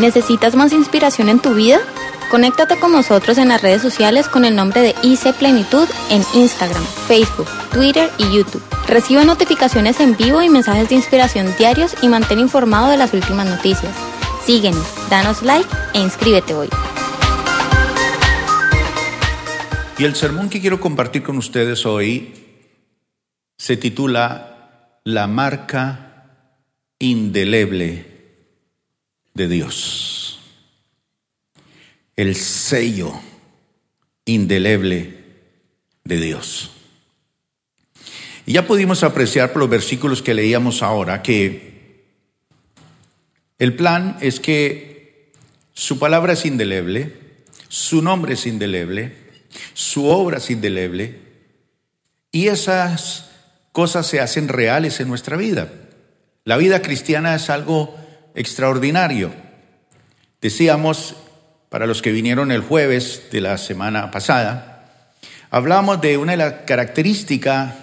¿Necesitas más inspiración en tu vida? Conéctate con nosotros en las redes sociales con el nombre de IC Plenitud en Instagram, Facebook, Twitter y YouTube. Recibe notificaciones en vivo y mensajes de inspiración diarios y mantén informado de las últimas noticias. Síguenos, danos like e inscríbete hoy. Y el sermón que quiero compartir con ustedes hoy se titula La marca indeleble de Dios. El sello indeleble de Dios. Y ya pudimos apreciar por los versículos que leíamos ahora que el plan es que su palabra es indeleble, su nombre es indeleble, su obra es indeleble, y esas cosas se hacen reales en nuestra vida. La vida cristiana es algo extraordinario. Decíamos, para los que vinieron el jueves de la semana pasada, hablamos de una de las características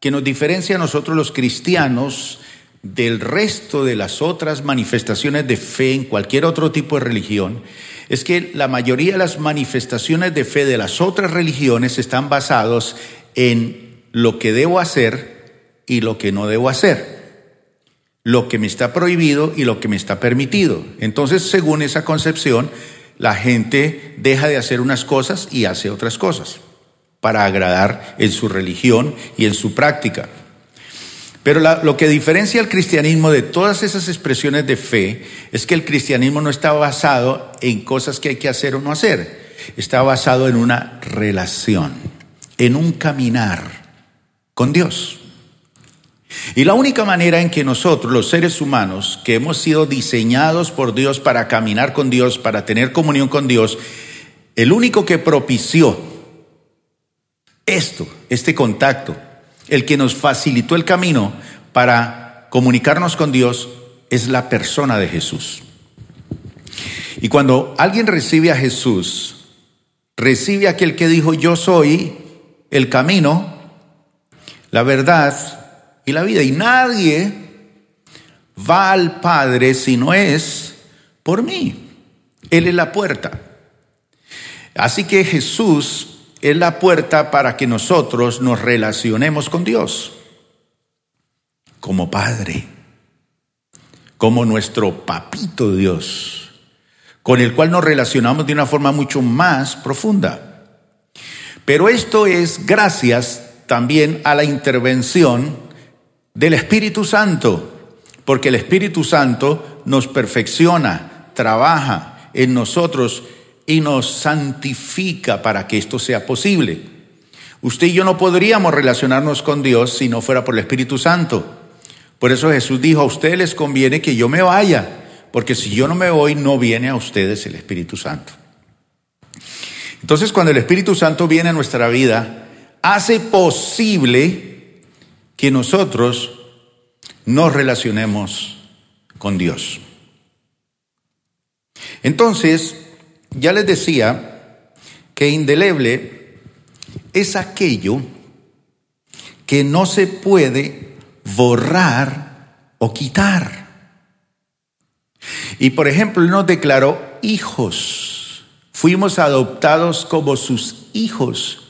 que nos diferencia a nosotros los cristianos del resto de las otras manifestaciones de fe en cualquier otro tipo de religión, es que la mayoría de las manifestaciones de fe de las otras religiones están basados en lo que debo hacer y lo que no debo hacer lo que me está prohibido y lo que me está permitido. Entonces, según esa concepción, la gente deja de hacer unas cosas y hace otras cosas para agradar en su religión y en su práctica. Pero lo que diferencia al cristianismo de todas esas expresiones de fe es que el cristianismo no está basado en cosas que hay que hacer o no hacer, está basado en una relación, en un caminar con Dios. Y la única manera en que nosotros, los seres humanos, que hemos sido diseñados por Dios para caminar con Dios, para tener comunión con Dios, el único que propició esto, este contacto, el que nos facilitó el camino para comunicarnos con Dios, es la persona de Jesús. Y cuando alguien recibe a Jesús, recibe a aquel que dijo, yo soy el camino, la verdad y la vida. Y nadie va al Padre si no es por mí. Él es la puerta. Así que Jesús es la puerta para que nosotros nos relacionemos con Dios como Padre, como nuestro papito Dios, con el cual nos relacionamos de una forma mucho más profunda. Pero esto es gracias también a la intervención del Espíritu Santo, porque el Espíritu Santo nos perfecciona, trabaja en nosotros y nos santifica para que esto sea posible. Usted y yo no podríamos relacionarnos con Dios si no fuera por el Espíritu Santo. Por eso Jesús dijo, a ustedes les conviene que yo me vaya, porque si yo no me voy, no viene a ustedes el Espíritu Santo. Entonces, cuando el Espíritu Santo viene a nuestra vida, hace posible que nosotros nos relacionemos con Dios. Entonces, ya les decía que indeleble es aquello que no se puede borrar o quitar. Y por ejemplo, nos declaró hijos. Fuimos adoptados como sus hijos.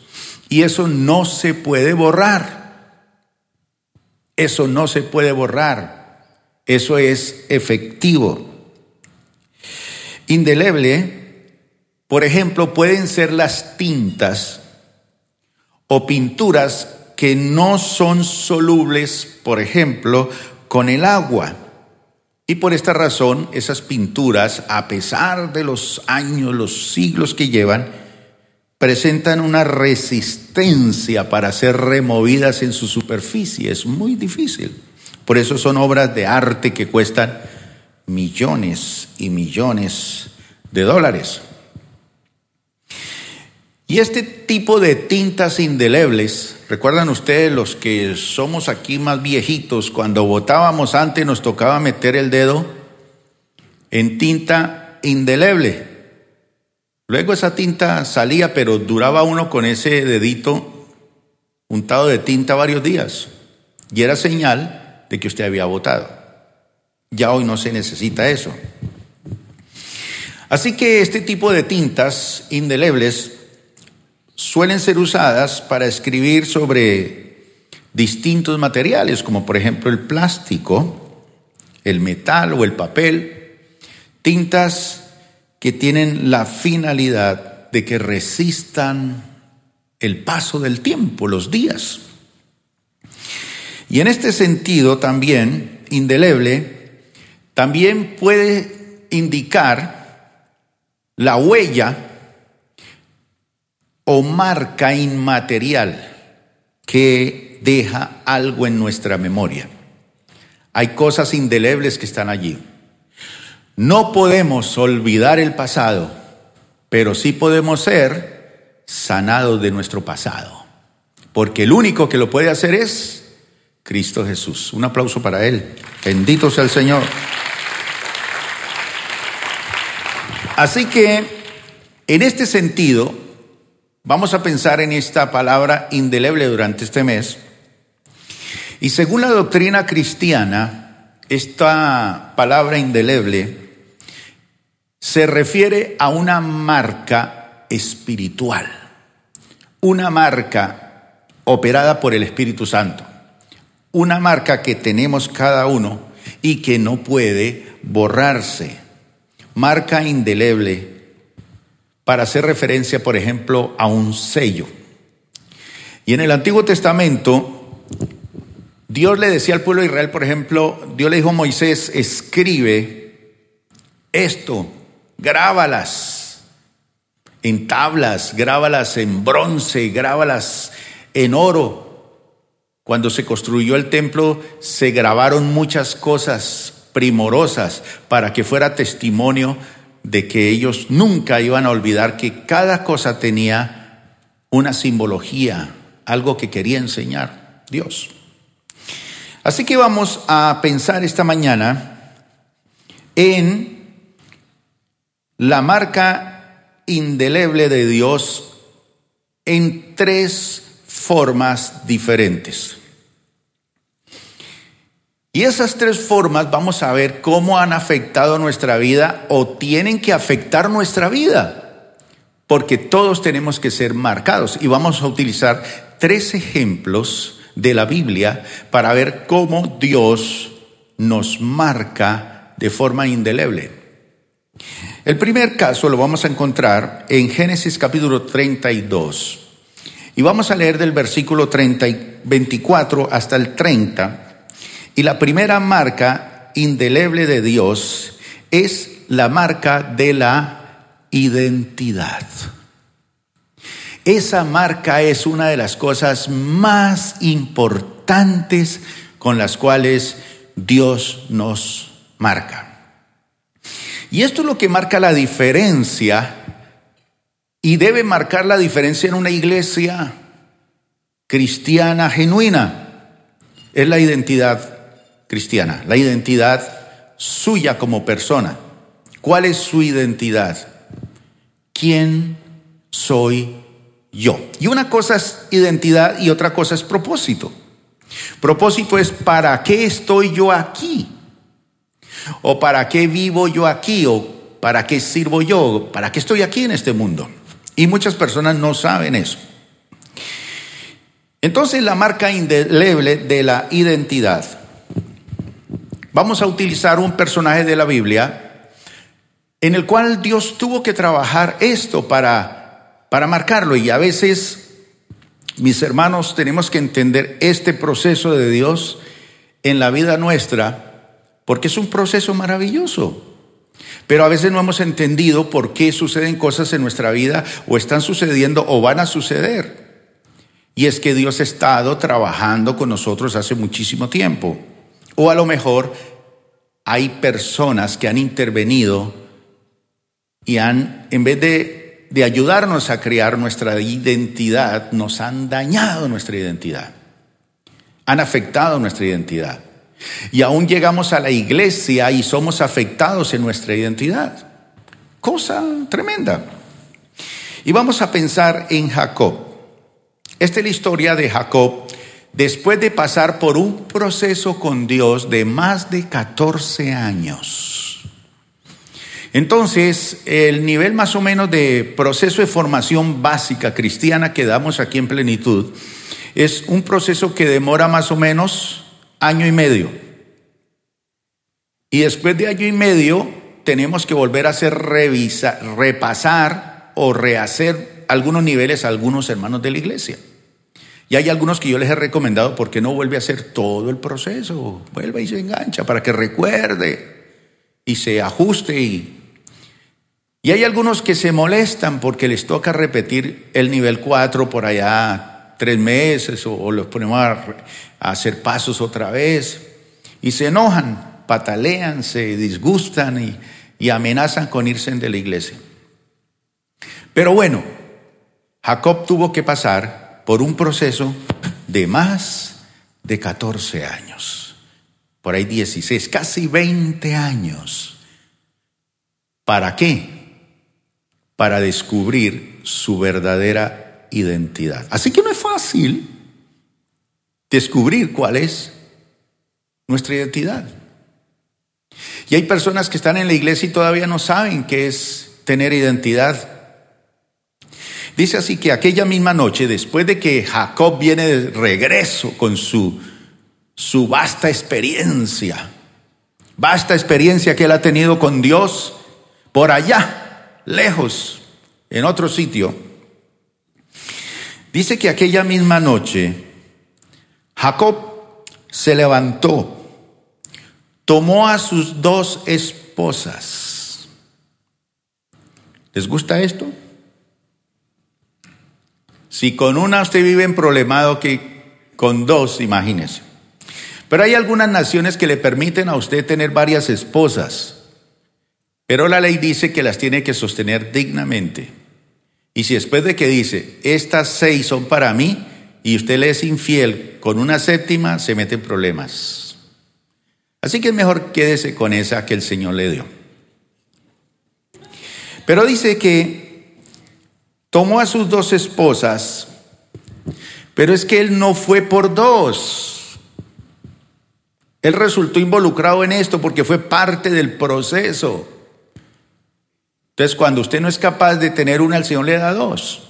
Y eso no se puede borrar. Eso no se puede borrar. Eso es efectivo. Indeleble, por ejemplo, pueden ser las tintas o pinturas que no son solubles, por ejemplo, con el agua. Y por esta razón, esas pinturas, a pesar de los años, los siglos que llevan, presentan una resistencia para ser removidas en su superficie. Es muy difícil. Por eso son obras de arte que cuestan millones y millones de dólares. Y este tipo de tintas indelebles, recuerdan ustedes los que somos aquí más viejitos, cuando votábamos antes nos tocaba meter el dedo en tinta indeleble. Luego esa tinta salía, pero duraba uno con ese dedito untado de tinta varios días. Y era señal de que usted había votado. Ya hoy no se necesita eso. Así que este tipo de tintas indelebles suelen ser usadas para escribir sobre distintos materiales, como por ejemplo el plástico, el metal o el papel, tintas que tienen la finalidad de que resistan el paso del tiempo, los días. Y en este sentido también, indeleble, también puede indicar la huella o marca inmaterial que deja algo en nuestra memoria. Hay cosas indelebles que están allí. No podemos olvidar el pasado, pero sí podemos ser sanados de nuestro pasado. Porque el único que lo puede hacer es Cristo Jesús. Un aplauso para Él. Bendito sea el Señor. Así que, en este sentido, Vamos a pensar en esta palabra indeleble durante este mes. Y según la doctrina cristiana, esta palabra indeleble se refiere a una marca espiritual, una marca operada por el Espíritu Santo, una marca que tenemos cada uno y que no puede borrarse, marca indeleble para hacer referencia, por ejemplo, a un sello. Y en el Antiguo Testamento, Dios le decía al pueblo de Israel, por ejemplo, Dios le dijo a Moisés, escribe esto, grábalas en tablas, grábalas en bronce, grábalas en oro. Cuando se construyó el templo, se grabaron muchas cosas primorosas para que fuera testimonio de que ellos nunca iban a olvidar que cada cosa tenía una simbología, algo que quería enseñar Dios. Así que vamos a pensar esta mañana en la marca indeleble de Dios en tres formas diferentes. Y esas tres formas vamos a ver cómo han afectado nuestra vida o tienen que afectar nuestra vida, porque todos tenemos que ser marcados. Y vamos a utilizar tres ejemplos de la Biblia para ver cómo Dios nos marca de forma indeleble. El primer caso lo vamos a encontrar en Génesis capítulo 32. Y vamos a leer del versículo 30, 24 hasta el 30 y la primera marca indeleble de Dios es la marca de la identidad. Esa marca es una de las cosas más importantes con las cuales Dios nos marca. Y esto es lo que marca la diferencia y debe marcar la diferencia en una iglesia cristiana genuina. Es la identidad cristiana, la identidad suya como persona. ¿Cuál es su identidad? ¿Quién soy yo? Y una cosa es identidad y otra cosa es propósito. Propósito es para qué estoy yo aquí, o para qué vivo yo aquí, o para qué sirvo yo, para qué estoy aquí en este mundo. Y muchas personas no saben eso. Entonces la marca indeleble de la identidad vamos a utilizar un personaje de la Biblia en el cual Dios tuvo que trabajar esto para, para marcarlo. Y a veces, mis hermanos, tenemos que entender este proceso de Dios en la vida nuestra, porque es un proceso maravilloso. Pero a veces no hemos entendido por qué suceden cosas en nuestra vida o están sucediendo o van a suceder. Y es que Dios ha estado trabajando con nosotros hace muchísimo tiempo. O a lo mejor hay personas que han intervenido y han, en vez de, ayudarnos a crear nuestra identidad, nos han dañado nuestra identidad. Han afectado nuestra identidad. Y aún llegamos a la iglesia y somos afectados en nuestra identidad. Cosa tremenda. Y vamos a pensar en Jacob. Esta es la historia de Jacob después de pasar por un proceso con Dios de más de 14 años. Entonces, el nivel más o menos de proceso de formación básica cristiana que damos aquí en plenitud es un proceso que demora más o menos año y medio. Y después de año y medio tenemos que volver a hacer revisa, repasar o rehacer algunos niveles a algunos hermanos de la iglesia. Y hay algunos que yo les he recomendado porque no vuelve a hacer todo el proceso, vuelve y se engancha para que recuerde y se ajuste. Y, y hay algunos que se molestan porque les toca repetir el nivel 4 por allá tres meses o, los ponemos a, hacer pasos otra vez y se enojan, patalean, se disgustan y, y amenazan con irse de la iglesia. Pero bueno, Jacob tuvo que pasar por un proceso de más de 14 años, por ahí 16, casi 20 años. ¿Para qué? Para descubrir su verdadera identidad. Así que no es fácil descubrir cuál es nuestra identidad. Y hay personas que están en la iglesia y todavía no saben qué es tener identidad. Dice así que aquella misma noche, después de que Jacob viene de regreso con su, su vasta experiencia, vasta experiencia que él ha tenido con Dios por allá, lejos, en otro sitio, dice que aquella misma noche Jacob se levantó tomó a sus dos esposas. ¿Les gusta esto? Si con una usted vive en problemado que con dos, imagínese. Pero hay algunas naciones que le permiten a usted tener varias esposas, pero la ley dice que las tiene que sostener dignamente. Y si después de que dice, estas seis son para mí, y usted le es infiel con una séptima, se mete en problemas. Así que es mejor quédese con esa que el Señor le dio. Pero dice que tomó a sus dos esposas, pero es que él no fue por dos. Él resultó involucrado en esto porque fue parte del proceso. Entonces, cuando usted no es capaz de tener una, el Señor le da dos.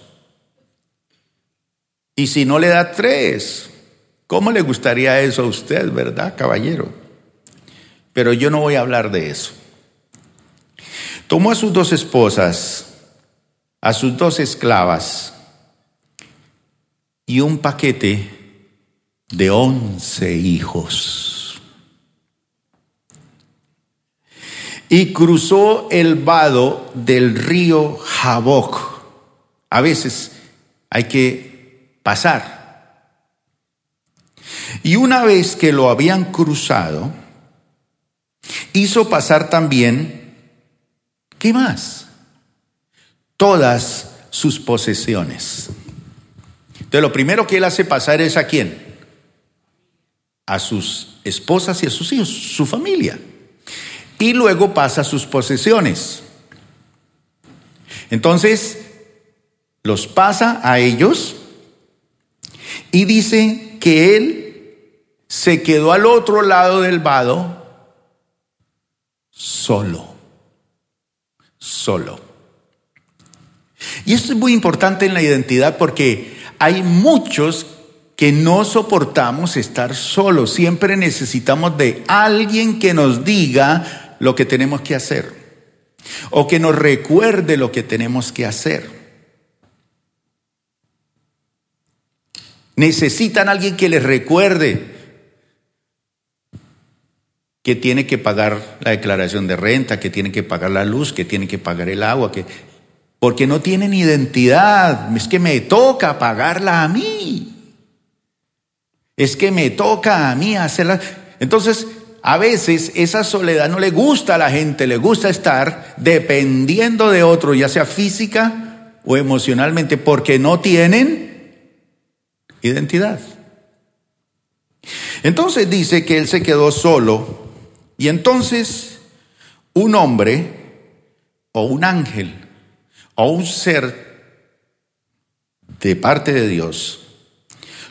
Y si no le da tres, ¿cómo le gustaría eso a usted, verdad, caballero? Pero yo no voy a hablar de eso. Tomó a sus dos esposas, a sus dos esclavas y un paquete de once hijos. Y cruzó el vado del río Jaboc. A veces hay que pasar. Y una vez que lo habían cruzado, hizo pasar también, ¿qué más? Todas sus posesiones. Entonces lo primero que él hace pasar es a quién? A sus esposas y a sus hijos, su familia. Y luego pasa sus posesiones. Entonces, los pasa a ellos y dice que él se quedó al otro lado del vado solo. Solo. Y esto es muy importante en la identidad porque hay muchos que no soportamos estar solos. Siempre necesitamos de alguien que nos diga lo que tenemos que hacer o que nos recuerde lo que tenemos que hacer. Necesitan alguien que les recuerde que tiene que pagar la declaración de renta, que tiene que pagar la luz, que tiene que pagar el agua, que porque no tienen identidad, es que me toca pagarla a mí. Es que me toca a mí hacerla. Entonces, a veces esa soledad no le gusta a la gente, le gusta estar dependiendo de otro, ya sea física o emocionalmente, porque no tienen identidad. Entonces dice que él se quedó solo y entonces un hombre o un ángel o un ser de parte de Dios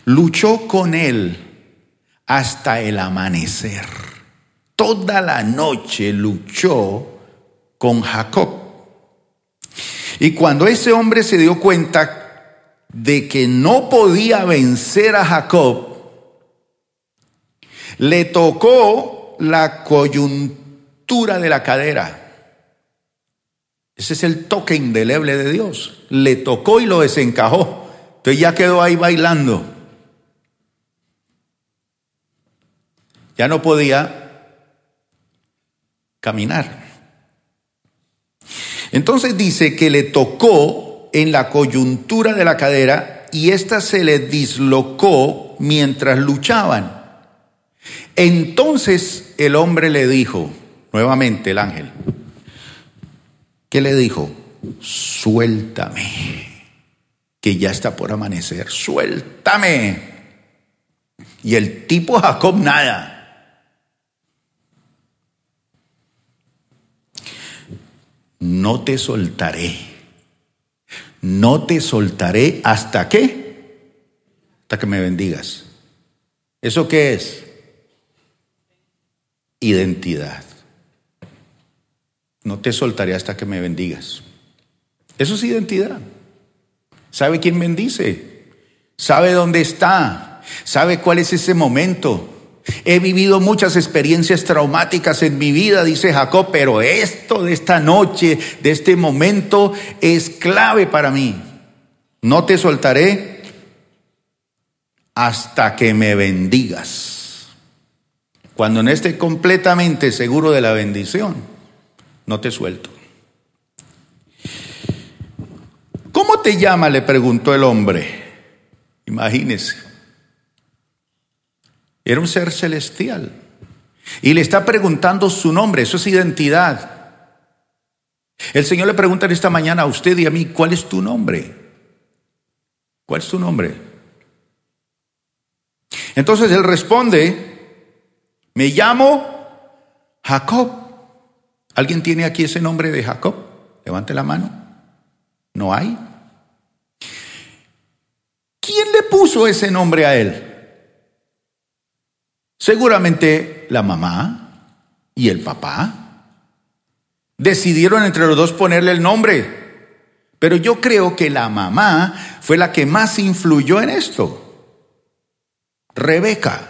luchó con él hasta el amanecer. Toda la noche luchó con Jacob. Y cuando ese hombre se dio cuenta de que no podía vencer a Jacob, le tocó la coyuntura de la cadera. Ese es el toque indeleble de Dios. Le tocó y lo desencajó. Entonces ya quedó ahí bailando. Ya no podía caminar. Entonces dice que le tocó en la coyuntura de la cadera y ésta se le dislocó mientras luchaban. Entonces el hombre le dijo, nuevamente el ángel, ¿qué le dijo? Suéltame, que ya está por amanecer, suéltame. Y el tipo Jacob nada. No te soltaré. No te soltaré hasta qué? Hasta que me bendigas. ¿Eso qué es? Identidad. No te soltaré hasta que me bendigas. Eso es identidad. ¿Sabe quién bendice? ¿Sabe dónde está? ¿Sabe cuál es ese momento? He vivido muchas experiencias traumáticas en mi vida, dice Jacob, pero esto de esta noche, de este momento, es clave para mí. No te soltaré hasta que me bendigas. Cuando no esté completamente seguro de la bendición, no te suelto. ¿Cómo te llama? le preguntó el hombre. Imagínese. Era un ser celestial. Y le está preguntando su nombre, eso es identidad. El Señor le pregunta en esta mañana a usted y a mí, ¿cuál es tu nombre? ¿Cuál es tu nombre? Entonces él responde, me llamo Jacob. ¿Alguien tiene aquí ese nombre de Jacob? Levante la mano. ¿No hay? ¿Quién le puso ese nombre a él? Seguramente la mamá y el papá decidieron entre los dos ponerle el nombre. Pero yo creo que la mamá fue la que más influyó en esto. Rebeca.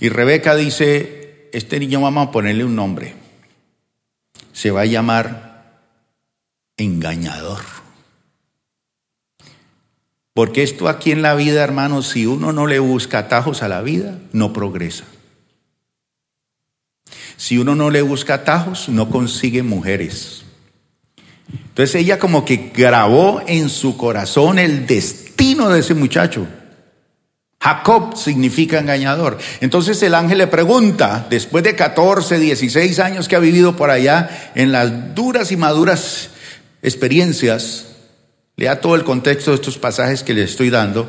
Y Rebeca dice, este niño vamos a ponerle un nombre. Se va a llamar engañador. Porque esto aquí en la vida, hermanos, si uno no le busca atajos a la vida, no progresa. Si uno no le busca atajos, no consigue mujeres. Entonces ella como que grabó en su corazón el destino de ese muchacho. Jacob significa engañador. Entonces el ángel le pregunta, después de 14, 16 años que ha vivido por allá en las duras y maduras experiencias, Lea todo el contexto de estos pasajes que le estoy dando.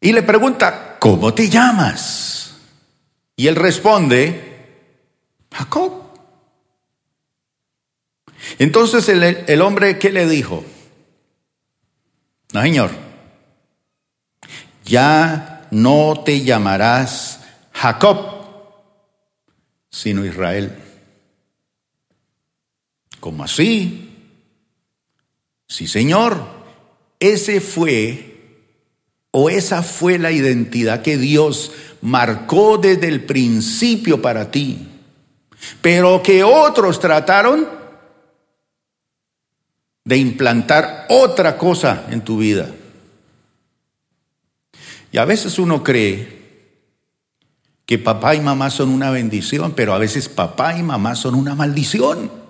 Y le pregunta, ¿cómo te llamas? Y él responde, Jacob. Entonces el, el hombre, ¿qué le dijo? No, señor, ya no te llamarás Jacob, sino Israel. ¿Cómo así? Sí, Señor, ese fue o esa fue la identidad que Dios marcó desde el principio para ti, pero que otros trataron de implantar otra cosa en tu vida. Y a veces uno cree que papá y mamá son una bendición, pero a veces papá y mamá son una maldición.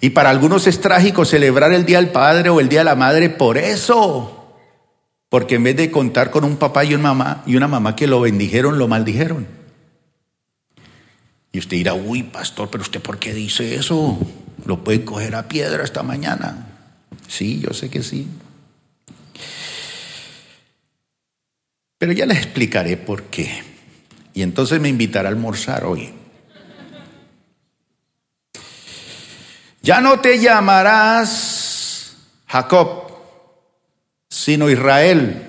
Y para algunos es trágico celebrar el Día del Padre o el Día de la Madre por eso. Porque en vez de contar con un papá y una mamá, y una mamá que lo bendijeron, lo maldijeron. Y usted dirá, uy, pastor, pero usted por qué dice eso? Lo puede coger a piedra esta mañana. Sí, yo sé que sí. Pero ya les explicaré por qué. Y entonces me invitará a almorzar hoy. Ya no te llamarás Jacob, sino Israel.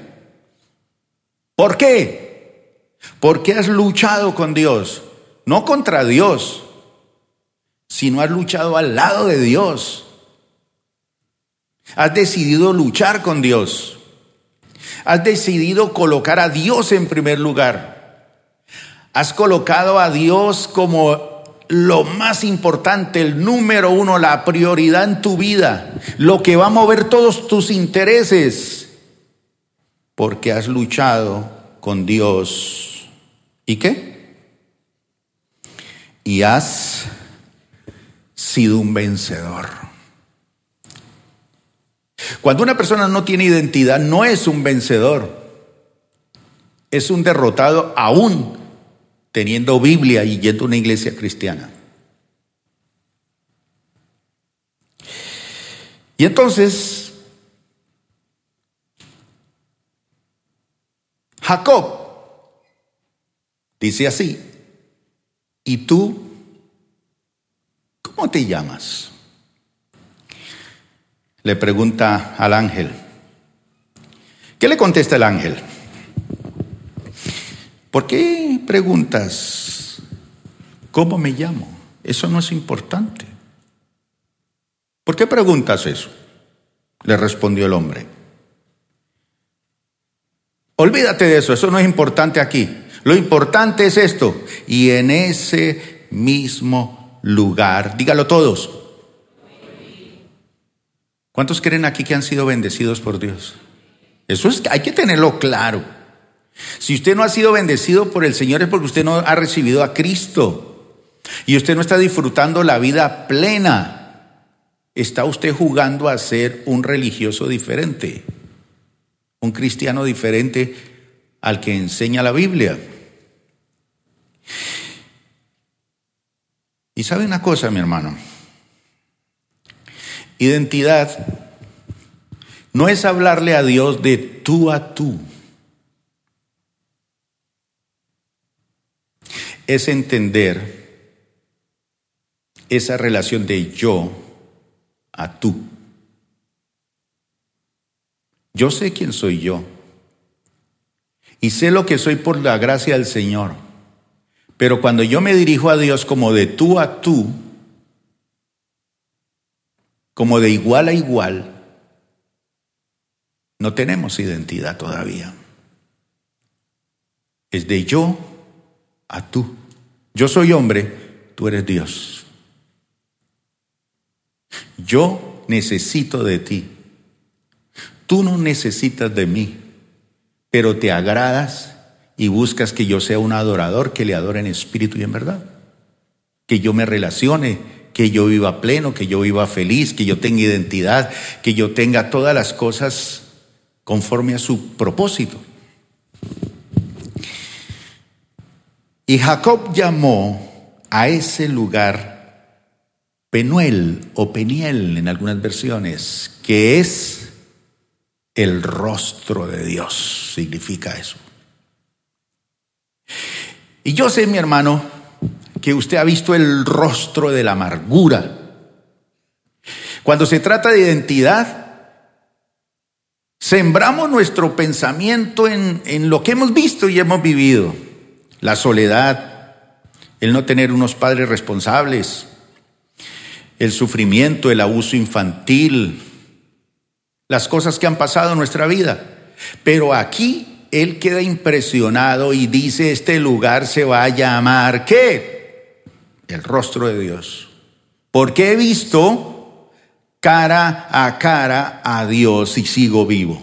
¿Por qué? Porque has luchado con Dios, no contra Dios, sino has luchado al lado de Dios. Has decidido luchar con Dios. Has decidido colocar a Dios en primer lugar. Has colocado a Dios como lo más importante, el número uno, la prioridad en tu vida, lo que va a mover todos tus intereses, porque has luchado con Dios. ¿Y qué? Y has sido un vencedor. Cuando una persona no tiene identidad, no es un vencedor, es un derrotado aún teniendo Biblia y yendo a una iglesia cristiana. Y entonces, Jacob dice así, ¿y tú cómo te llamas? Le pregunta al ángel. ¿Qué le contesta el ángel? ¿Por qué preguntas cómo me llamo? Eso no es importante. ¿Por qué preguntas eso? Le respondió el hombre. Olvídate de eso, eso no es importante aquí. Lo importante es esto. Y en ese mismo lugar, dígalo todos. ¿Cuántos creen aquí que han sido bendecidos por Dios? Eso es, hay que tenerlo claro. Si usted no ha sido bendecido por el Señor es porque usted no ha recibido a Cristo y usted no está disfrutando la vida plena. Está usted jugando a ser un religioso diferente, un cristiano diferente al que enseña la Biblia. Y sabe una cosa, mi hermano, identidad no es hablarle a Dios de tú a tú. Es entender esa relación de yo a tú. Yo sé quién soy yo y sé lo que soy por la gracia del Señor. Pero cuando yo me dirijo a Dios como de tú a tú, como de igual a igual, no tenemos identidad todavía. Es de yo a tú. Yo soy hombre, tú eres Dios. Yo necesito de ti. Tú no necesitas de mí, pero te agradas y buscas que yo sea un adorador que le adore en espíritu y en verdad. Que yo me relacione, que yo viva pleno, que yo viva feliz, que yo tenga identidad, que yo tenga todas las cosas conforme a su propósito. Y Jacob llamó a ese lugar Penuel o Peniel en algunas versiones, que es el rostro de Dios, significa eso. Y yo sé, mi hermano, que usted ha visto el rostro de la amargura. Cuando se trata de identidad, sembramos nuestro pensamiento en, en lo que hemos visto y hemos vivido la soledad, el no tener unos padres responsables, el sufrimiento, el abuso infantil, las cosas que han pasado en nuestra vida. Pero aquí él queda impresionado y dice, este lugar se va a llamar, ¿qué? El rostro de Dios. Porque he visto cara a cara a Dios y sigo vivo.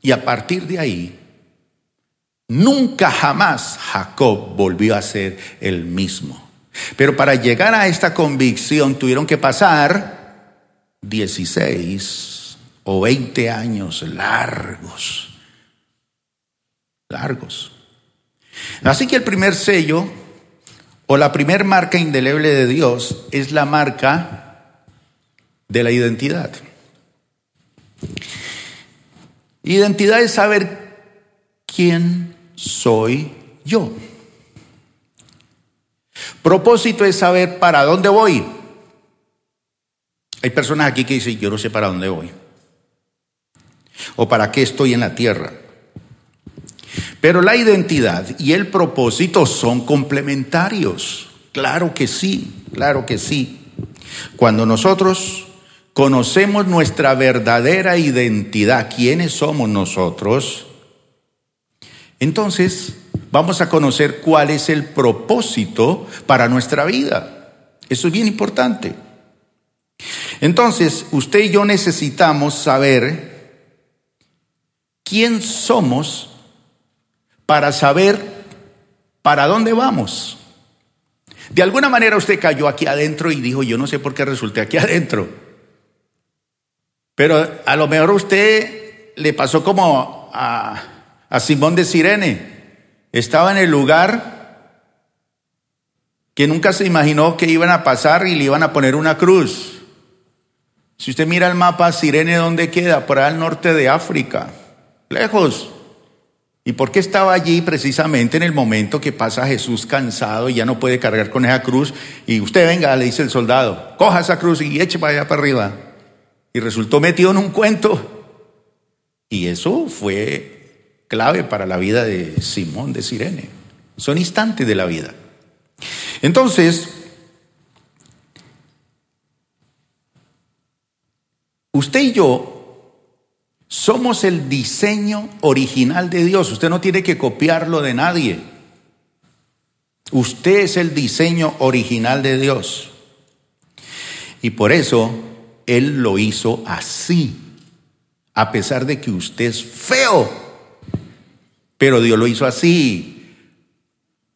Y a partir de ahí, Nunca jamás Jacob volvió a ser el mismo. Pero para llegar a esta convicción tuvieron que pasar 16 o 20 años largos. Largos. Así que el primer sello o la primer marca indeleble de Dios es la marca de la identidad. Identidad es saber quién soy yo. Propósito es saber para dónde voy. Hay personas aquí que dicen, yo no sé para dónde voy. O para qué estoy en la tierra. Pero la identidad y el propósito son complementarios. Claro que sí, claro que sí. Cuando nosotros conocemos nuestra verdadera identidad, quiénes somos nosotros, entonces vamos a conocer cuál es el propósito para nuestra vida. Eso es bien importante. Entonces, usted y yo necesitamos saber quién somos para saber para dónde vamos. De alguna manera usted cayó aquí adentro y dijo, yo no sé por qué resulté aquí adentro. Pero a lo mejor usted le pasó como a, a Simón de Sirene. Estaba en el lugar que nunca se imaginó que iban a pasar y le iban a poner una cruz. Si usted mira el mapa, Sirene, ¿dónde queda? Por allá al norte de África, lejos. ¿Y por qué estaba allí precisamente en el momento que pasa Jesús cansado y ya no puede cargar con esa cruz? Y usted venga, le dice el soldado, coja esa cruz y eche para allá para arriba. Y resultó metido en un cuento. Y eso fue clave para la vida de Simón de Sirene. Son instantes de la vida. Entonces, Usted y yo somos el diseño original de Dios. Usted no tiene que copiarlo de nadie. Usted es el diseño original de Dios. Y por eso Él lo hizo así, a pesar de que usted es feo. Pero Dios lo hizo así,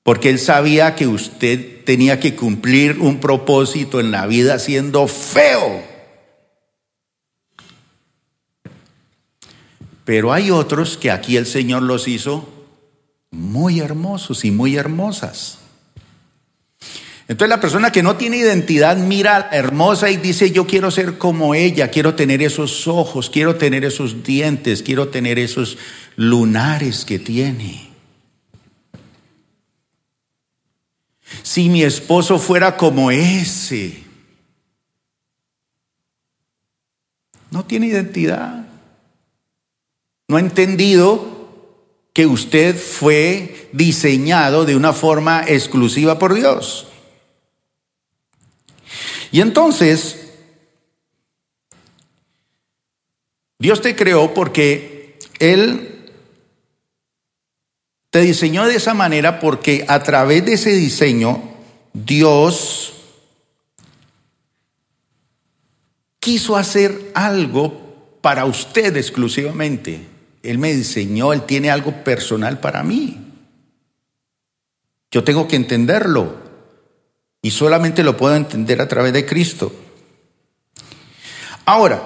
porque Él sabía que usted tenía que cumplir un propósito en la vida siendo feo. Pero hay otros que aquí el Señor los hizo muy hermosos y muy hermosas. Entonces la persona que no tiene identidad mira hermosa y dice, yo quiero ser como ella, quiero tener esos ojos, quiero tener esos dientes, quiero tener esos lunares que tiene. Si mi esposo fuera como ese, no tiene identidad no ha entendido que usted fue diseñado de una forma exclusiva por Dios. Y entonces, Dios te creó porque Él te diseñó de esa manera porque a través de ese diseño Dios quiso hacer algo para usted exclusivamente. Él me diseñó, Él tiene algo personal para mí. Yo tengo que entenderlo y solamente lo puedo entender a través de Cristo. Ahora,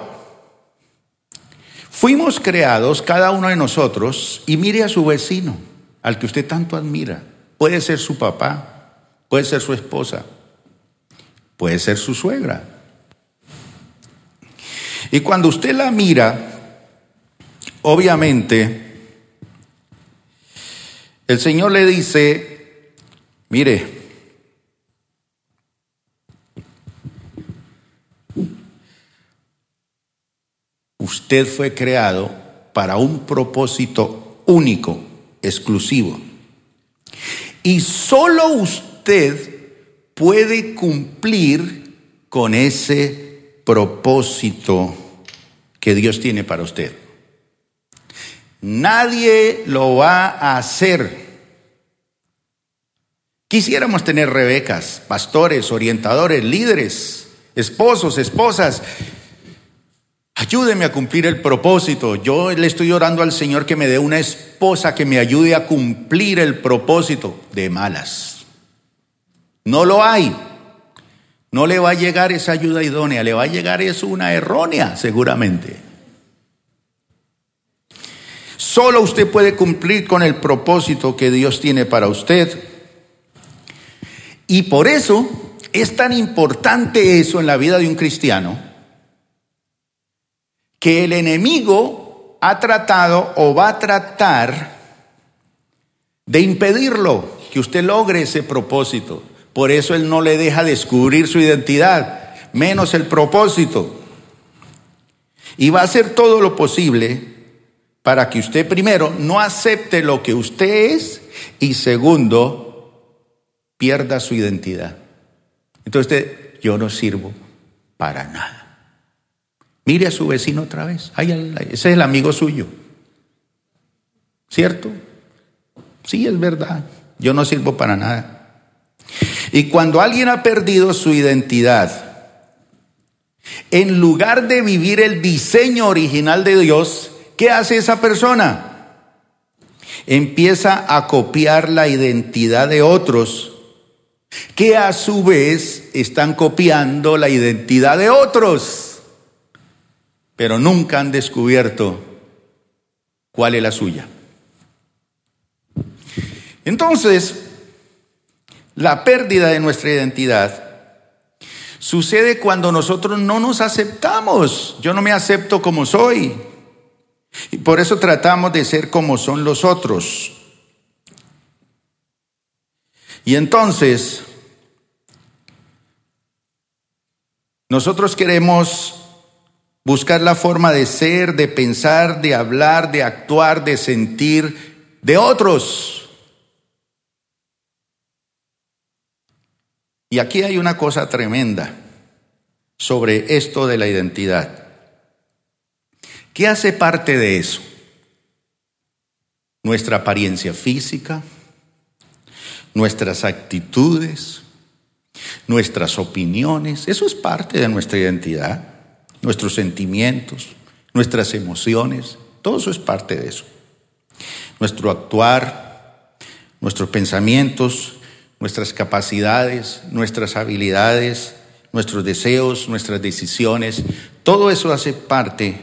fuimos creados cada uno de nosotros y mire a su vecino, al que usted tanto admira. Puede ser su papá, puede ser su esposa, puede ser su suegra. Y cuando usted la mira, Obviamente, el Señor le dice, mire, usted fue creado para un propósito único, exclusivo. Y solo usted puede cumplir con ese propósito que Dios tiene para usted. Nadie lo va a hacer. Quisiéramos tener rebecas, pastores, orientadores, líderes, esposos, esposas. Ayúdeme a cumplir el propósito. Yo le estoy orando al Señor que me dé una esposa que me ayude a cumplir el propósito de malas. No lo hay. No le va a llegar esa ayuda idónea, le va a llegar eso una errónea seguramente. Solo usted puede cumplir con el propósito que Dios tiene para usted. Y por eso es tan importante eso en la vida de un cristiano, que el enemigo ha tratado o va a tratar de impedirlo, que usted logre ese propósito. Por eso él no le deja descubrir su identidad, menos el propósito. Y va a hacer todo lo posible para que usted primero no acepte lo que usted es y segundo, pierda su identidad. Entonces usted, yo no sirvo para nada. Mire a su vecino otra vez. ese es el amigo suyo. ¿Cierto? Sí, es verdad. Yo no sirvo para nada. Y cuando alguien ha perdido su identidad, en lugar de vivir el diseño original de Dios, ¿Qué hace esa persona? Empieza a copiar la identidad de otros que a su vez están copiando la identidad de otros, pero nunca han descubierto cuál es la suya. Entonces, la pérdida de nuestra identidad sucede cuando nosotros no nos aceptamos. Yo no me acepto como soy. Y por eso tratamos de ser como son los otros. Y entonces, nosotros queremos buscar la forma de ser, de pensar, de hablar, de actuar, de sentir de otros. Y aquí hay una cosa tremenda sobre esto de la identidad. ¿Qué hace parte de eso? Nuestra apariencia física, nuestras actitudes, nuestras opiniones, eso es parte de nuestra identidad, nuestros sentimientos, nuestras emociones, todo eso es parte de eso. Nuestro actuar, nuestros pensamientos, nuestras capacidades, nuestras habilidades, nuestros deseos, nuestras decisiones, todo eso hace parte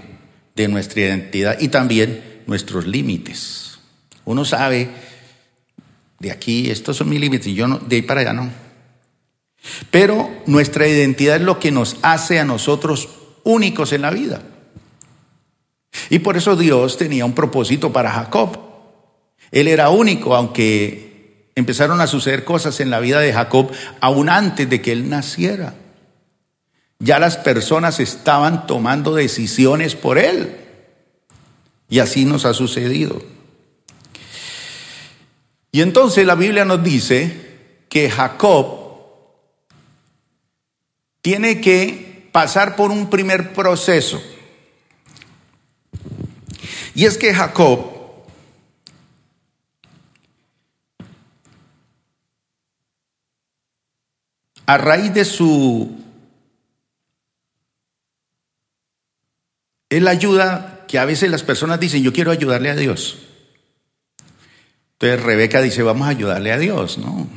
de nuestra identidad y también nuestros límites. Uno sabe, de aquí, estos son mis límites, yo no, de ahí para allá no. Pero nuestra identidad es lo que nos hace a nosotros únicos en la vida. Y por eso Dios tenía un propósito para Jacob. Él era único, aunque empezaron a suceder cosas en la vida de Jacob aún antes de que él naciera. Ya las personas estaban tomando decisiones por él. Y así nos ha sucedido. Y entonces la Biblia nos dice que Jacob tiene que pasar por un primer proceso. Y es que Jacob a raíz de su Es la ayuda que a veces las personas dicen, yo quiero ayudarle a Dios. Entonces Rebeca dice, vamos a ayudarle a Dios, ¿no?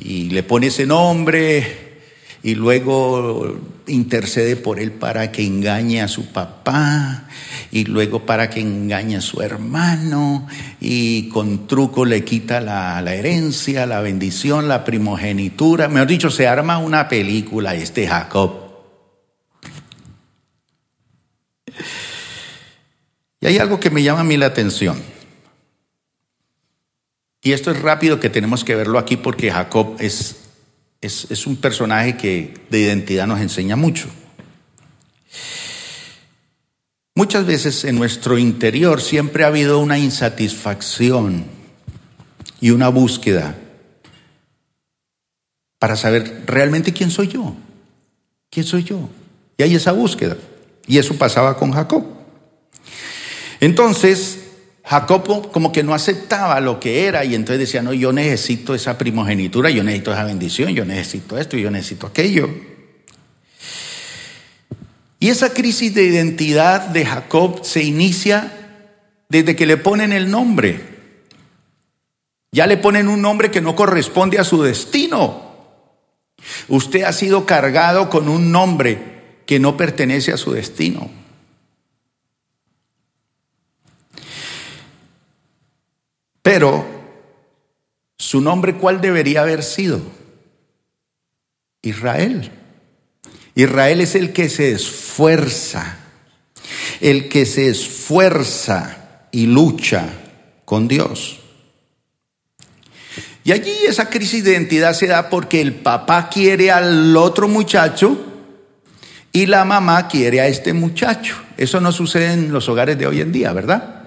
Y le pone ese nombre y luego intercede por él para que engañe a su papá y luego para que engañe a su hermano y con truco le quita la, la herencia, la bendición, la primogenitura. Mejor dicho, se arma una película este Jacob. Y hay algo que me llama a mí la atención. Y esto es rápido que tenemos que verlo aquí porque Jacob es, es, un personaje que de identidad nos enseña mucho. Muchas veces en nuestro interior siempre ha habido una insatisfacción y una búsqueda para saber realmente quién soy yo. ¿Quién soy yo? Y hay esa búsqueda. Y eso pasaba con Jacob. Entonces, Jacobo como que no aceptaba lo que era y entonces decía, no, yo necesito esa primogenitura, yo necesito esa bendición, yo necesito esto, yo necesito aquello. Y esa crisis de identidad de Jacob se inicia desde que le ponen el nombre. Ya le ponen un nombre que no corresponde a su destino. Usted ha sido cargado con un nombre que no pertenece a su destino. Pero, ¿su nombre cuál debería haber sido? Israel. Israel es el que se esfuerza, el que se esfuerza y lucha con Dios. Y allí esa crisis de identidad se da porque el papá quiere al otro muchacho y la mamá quiere a este muchacho. Eso no sucede en los hogares de hoy en día, ¿verdad?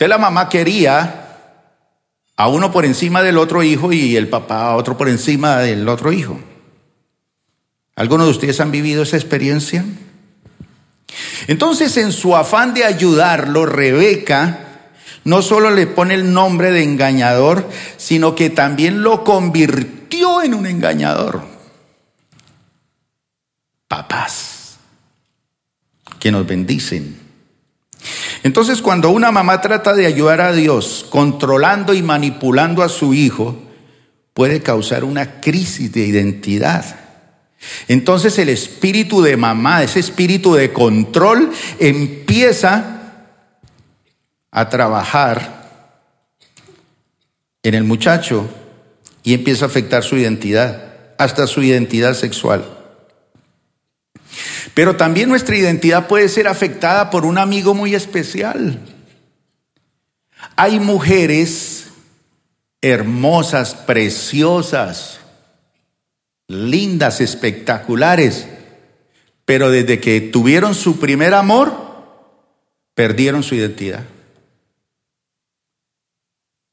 De la mamá quería a uno por encima del otro hijo y el papá a otro por encima del otro hijo. ¿Algunos de ustedes han vivido esa experiencia? Entonces, en su afán de ayudarlo, Rebeca no solo le pone el nombre de engañador, sino que también lo convirtió en un engañador. Papás que nos bendicen. Entonces, cuando una mamá trata de ayudar a Dios controlando y manipulando a su hijo, puede causar una crisis de identidad. Entonces el espíritu de mamá, ese espíritu de control, empieza a trabajar en el muchacho y empieza a afectar su identidad, hasta su identidad sexual. Pero también nuestra identidad puede ser afectada por un amigo muy especial. Hay mujeres hermosas, preciosas, lindas, espectaculares, pero desde que tuvieron su primer amor, perdieron su identidad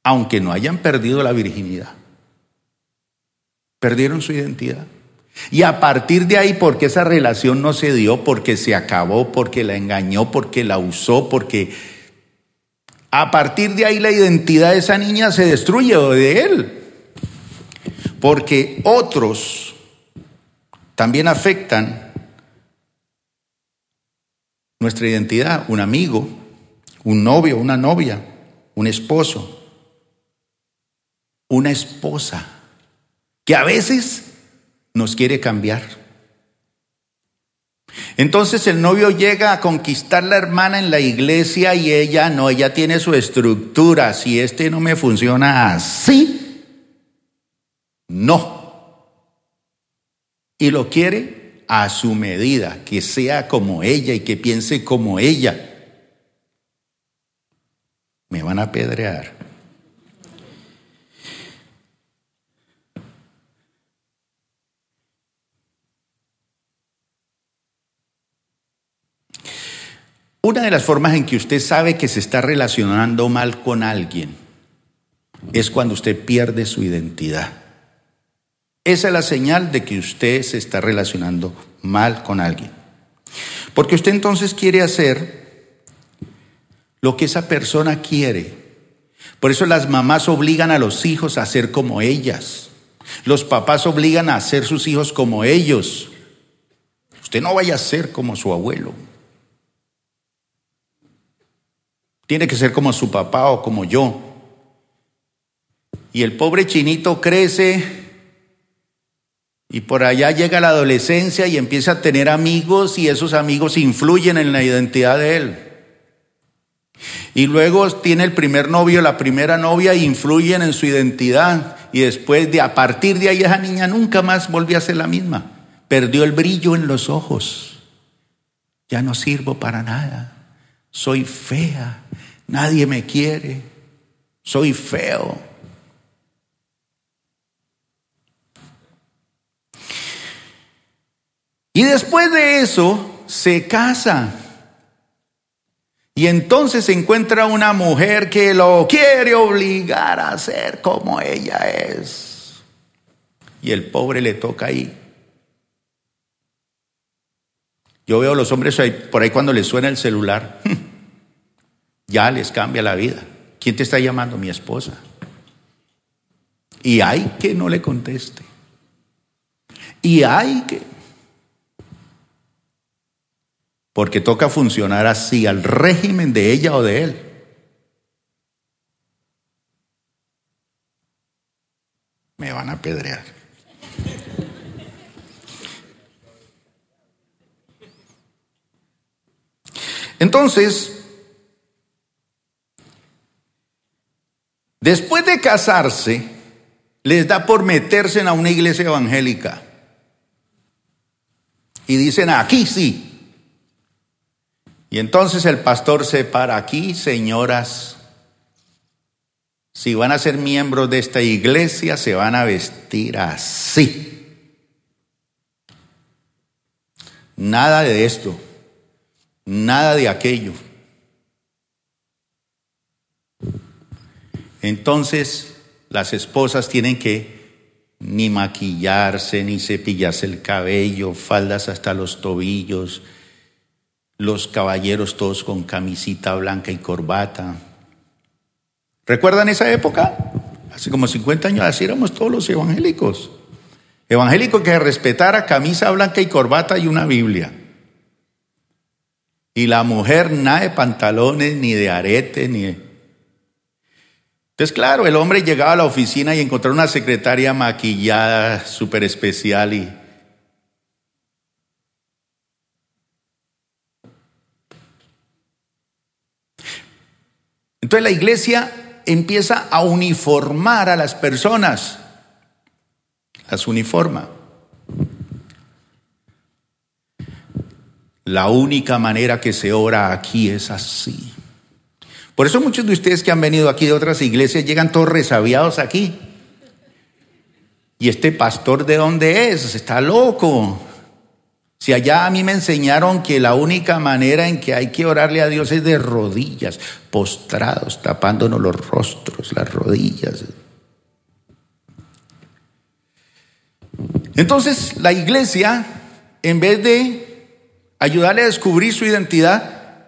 aunque no hayan perdido la virginidad. Perdieron su identidad. Y a partir de ahí, porque esa relación no se dio, porque se acabó, porque la engañó, porque la usó, porque a partir de ahí la identidad de esa niña se destruye o de él. Porque otros también afectan nuestra identidad, un amigo, un novio, una novia, un esposo una esposa que a veces nos quiere cambiar. Entonces el novio llega a conquistar la hermana en la iglesia y ella no, ella tiene su estructura. Si este no me funciona así, no. Y lo quiere a su medida, que sea como ella y que piense como ella. Me van a apedrear. Una de las formas en que usted sabe que se está relacionando mal con alguien es cuando usted pierde su identidad. Esa es la señal de que usted se está relacionando mal con alguien. Porque usted entonces quiere hacer lo que esa persona quiere. Por eso las mamás obligan a los hijos a ser como ellas. Los papás obligan a hacer sus hijos como ellos. Usted no vaya a ser como su abuelo. Tiene que ser como su papá o como yo. Y el pobre chinito crece y por allá llega la adolescencia y empieza a tener amigos y esos amigos influyen en la identidad de él. Y luego tiene el primer novio, la primera novia e influyen en su identidad. Y después de a partir de ahí esa niña nunca más volvió a ser la misma. Perdió el brillo en los ojos. Ya no sirvo para nada. Soy fea nadie me quiere, soy feo. Y después de eso se casa. Y entonces encuentra una mujer que lo quiere obligar a ser como ella es. Y el pobre le toca ahí. Yo veo a los hombres por ahí cuando les suena el celular. ya les cambia la vida. ¿Quién te está llamando? Mi esposa. Y hay que no le conteste. Y hay que... Porque toca funcionar así al régimen de ella o de él. Me van a apedrear. Entonces, Después de casarse, les da por meterse en una iglesia evangélica. Y dicen, aquí sí. Y entonces el pastor se para aquí, señoras. Si van a ser miembros de esta iglesia, se van a vestir así. Nada de esto, nada de aquello. Entonces, las esposas tienen que ni maquillarse, ni cepillarse el cabello, faldas hasta los tobillos, los caballeros todos con camisita blanca y corbata. ¿Recuerdan esa época? Hace como 50 años, así éramos todos los evangélicos. Evangélico que respetara camisa blanca y corbata y una Biblia. Y la mujer nada de pantalones, ni de arete, ni de... Entonces, claro, el hombre llegaba a la oficina y encontraba una secretaria maquillada, súper especial y... Entonces la iglesia empieza a uniformar a las personas, las uniforma. La única manera que se ora aquí es así. Por eso muchos de ustedes que han venido aquí de otras iglesias llegan todos resabiados aquí. ¿Y este pastor de dónde es? Está loco. Si allá a mí me enseñaron que la única manera en que hay que orarle a Dios es de rodillas, postrados, tapándonos los rostros, las rodillas. Entonces la iglesia, en vez de ayudarle a descubrir su identidad,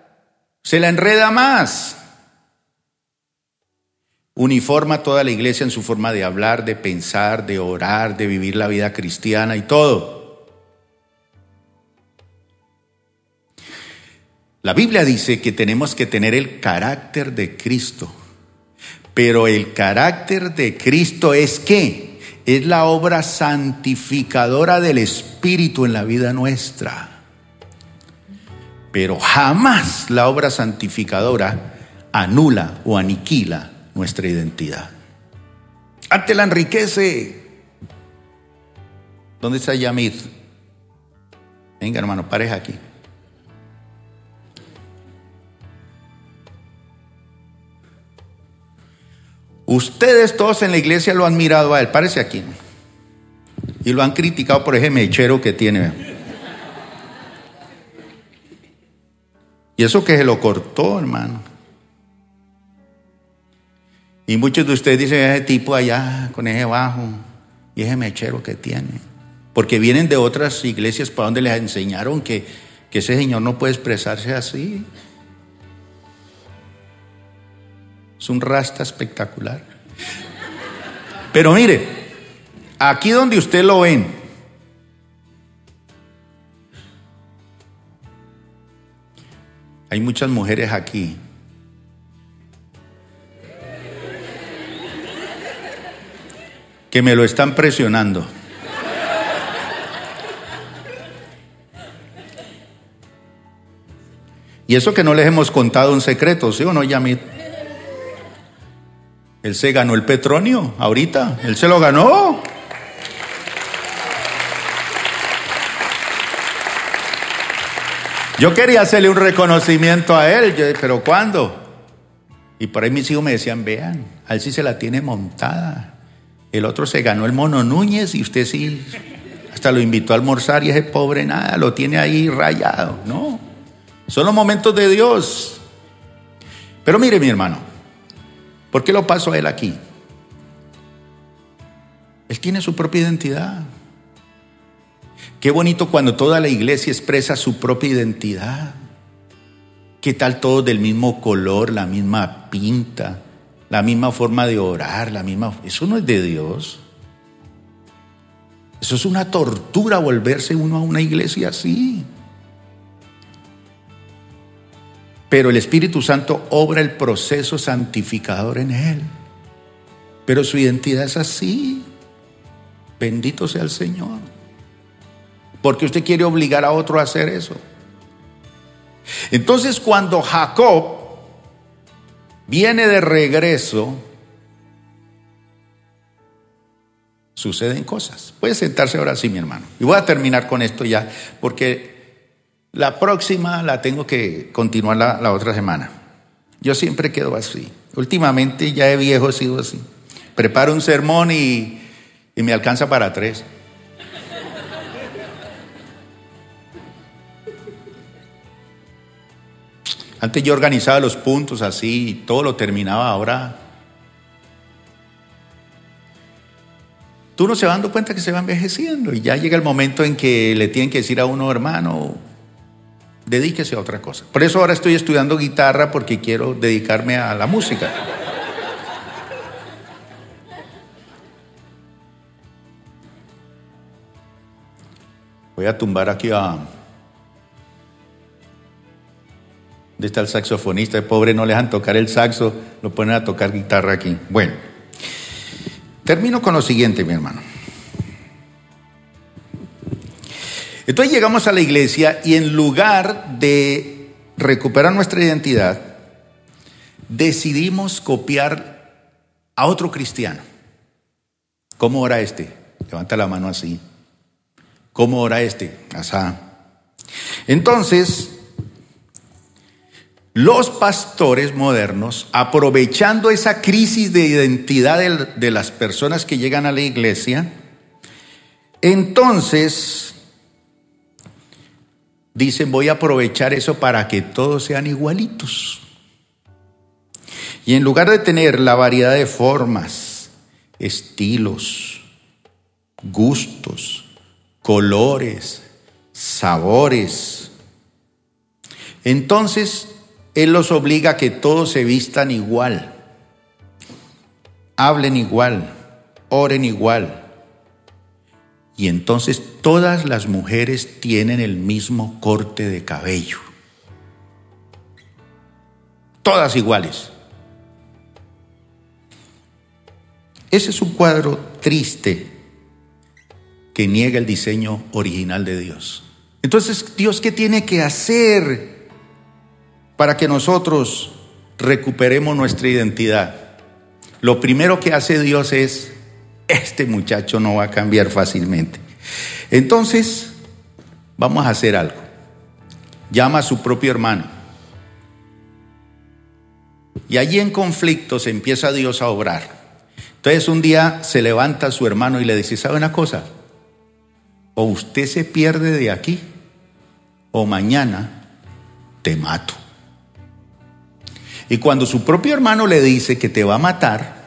se la enreda más uniforma toda la iglesia en su forma de hablar, de pensar, de orar, de vivir la vida cristiana y todo. La Biblia dice que tenemos que tener el carácter de Cristo, pero el carácter de Cristo es qué? Es la obra santificadora del Espíritu en la vida nuestra. Pero jamás la obra santificadora anula o aniquila nuestra identidad. Antes la enriquece. ¿Dónde está Yamid? Venga, hermano, pareja aquí. Ustedes todos en la iglesia lo han mirado a él, parece aquí. Y lo han criticado por ese mechero que tiene. Y eso que se lo cortó, hermano. Y muchos de ustedes dicen, ese tipo allá con ese bajo y ese mechero que tiene. Porque vienen de otras iglesias para donde les enseñaron que, que ese señor no puede expresarse así. Es un rasta espectacular. Pero mire, aquí donde usted lo ven, hay muchas mujeres aquí que me lo están presionando. Y eso que no les hemos contado un secreto, ¿sí o no, Yamit? Él se ganó el petronio ahorita, él se lo ganó. Yo quería hacerle un reconocimiento a él, pero ¿cuándo? Y por ahí mis hijos me decían, vean, a él sí se la tiene montada. El otro se ganó el mono Núñez y usted sí, hasta lo invitó a almorzar y ese pobre nada, lo tiene ahí rayado. No, son los momentos de Dios. Pero mire mi hermano, ¿por qué lo paso a él aquí? Él tiene su propia identidad. Qué bonito cuando toda la iglesia expresa su propia identidad. ¿Qué tal todos del mismo color, la misma pinta? la misma forma de orar, la misma... Eso no es de Dios. Eso es una tortura volverse uno a una iglesia así. Pero el Espíritu Santo obra el proceso santificador en él. Pero su identidad es así. Bendito sea el Señor. Porque usted quiere obligar a otro a hacer eso. Entonces cuando Jacob viene de regreso, suceden cosas. Puede sentarse ahora sí, mi hermano. Y voy a terminar con esto ya, porque la próxima la tengo que continuar la, otra semana. Yo siempre quedo así. Últimamente ya de viejo he sido así. Preparo un sermón y, y me alcanza para tres. Antes yo organizaba los puntos así y todo lo terminaba, ahora tú no se va dando cuenta que se va envejeciendo y ya llega el momento en que le tienen que decir a uno, hermano, dedíquese a otra cosa. Por eso ahora estoy estudiando guitarra porque quiero dedicarme a la música. Voy a tumbar aquí a... ¿Dónde está el saxofonista? El pobre no le dejan tocar el saxo, lo ponen a tocar guitarra aquí. Bueno, termino con lo siguiente, mi hermano. Entonces llegamos a la iglesia y en lugar de recuperar nuestra identidad, decidimos copiar a otro cristiano. ¿Cómo ora este? Levanta la mano así. ¿Cómo ora este? Asá. Entonces, los pastores modernos, aprovechando esa crisis de identidad de, las personas que llegan a la iglesia, entonces dicen voy a aprovechar eso para que todos sean igualitos. Y en lugar de tener la variedad de formas, estilos, gustos, colores, sabores, entonces Él los obliga a que todos se vistan igual, hablen igual, oren igual, y entonces todas las mujeres tienen el mismo corte de cabello. Todas iguales. Ese es un cuadro triste que niega el diseño original de Dios. Entonces, Dios, ¿qué tiene que hacer para que nosotros recuperemos nuestra identidad? Lo primero que hace Dios es este muchacho no va a cambiar fácilmente. Entonces, vamos a hacer algo. Llama a su propio hermano. Y allí en conflicto se empieza Dios a obrar. Entonces un día se levanta su hermano y le dice, ¿sabe una cosa? O usted se pierde de aquí, o mañana te mato. Y cuando su propio hermano le dice que te va a matar,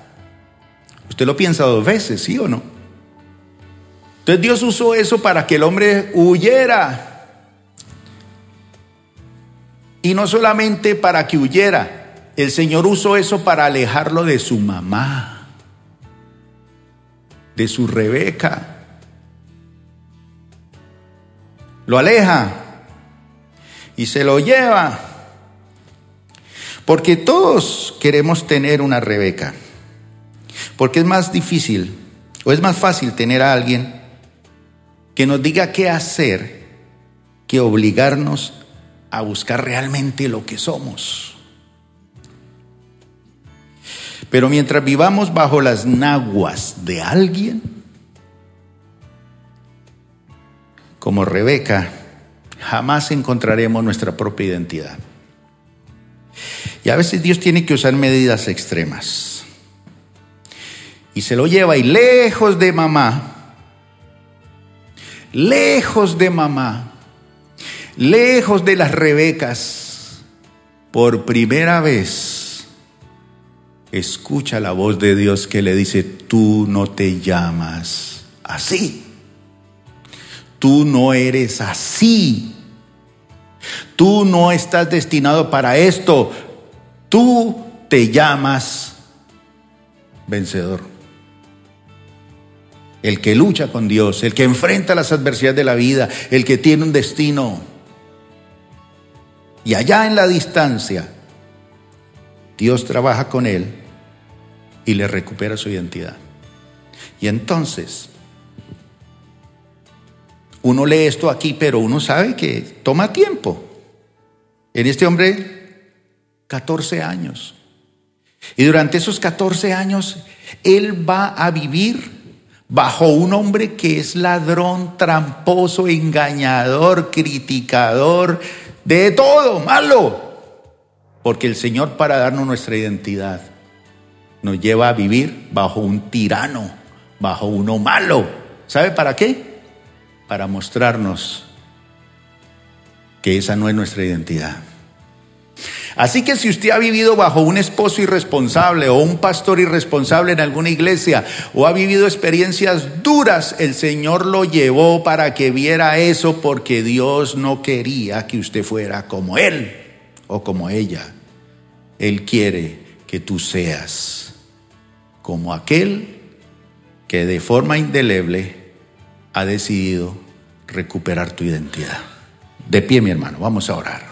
Usted lo piensa dos veces, ¿sí o no? Entonces Dios usó eso para que el hombre huyera. Y no solamente para que huyera, el Señor usó eso para alejarlo de su mamá, de su Rebeca. Lo aleja y se lo lleva. Porque todos queremos tener una Rebeca. Porque es más difícil o es más fácil tener a alguien que nos diga qué hacer que obligarnos a buscar realmente lo que somos. Pero mientras vivamos bajo las naguas de alguien, como Rebeca, jamás encontraremos nuestra propia identidad. Y a veces Dios tiene que usar medidas extremas. Y se lo lleva y lejos de mamá, lejos de mamá, lejos de las Rebecas, por primera vez escucha la voz de Dios que le dice, tú no te llamas así, tú no eres así, tú no estás destinado para esto, tú te llamas vencedor el que lucha con Dios, el que enfrenta las adversidades de la vida, el que tiene un destino. Y allá en la distancia, Dios trabaja con él y le recupera su identidad. Y entonces, uno lee esto aquí, pero uno sabe que toma tiempo. En este hombre, 14 años. Y durante esos 14 años, él va a vivir bajo un hombre que es ladrón, tramposo, engañador, criticador, de todo, malo. Porque el Señor para darnos nuestra identidad nos lleva a vivir bajo un tirano, bajo uno malo. ¿Sabe para qué? Para mostrarnos que esa no es nuestra identidad. Así que si usted ha vivido bajo un esposo irresponsable o un pastor irresponsable en alguna iglesia o ha vivido experiencias duras, el Señor lo llevó para que viera eso porque Dios no quería que usted fuera como Él o como ella. Él quiere que tú seas como aquel que de forma indeleble ha decidido recuperar tu identidad. De pie, mi hermano, vamos a orar.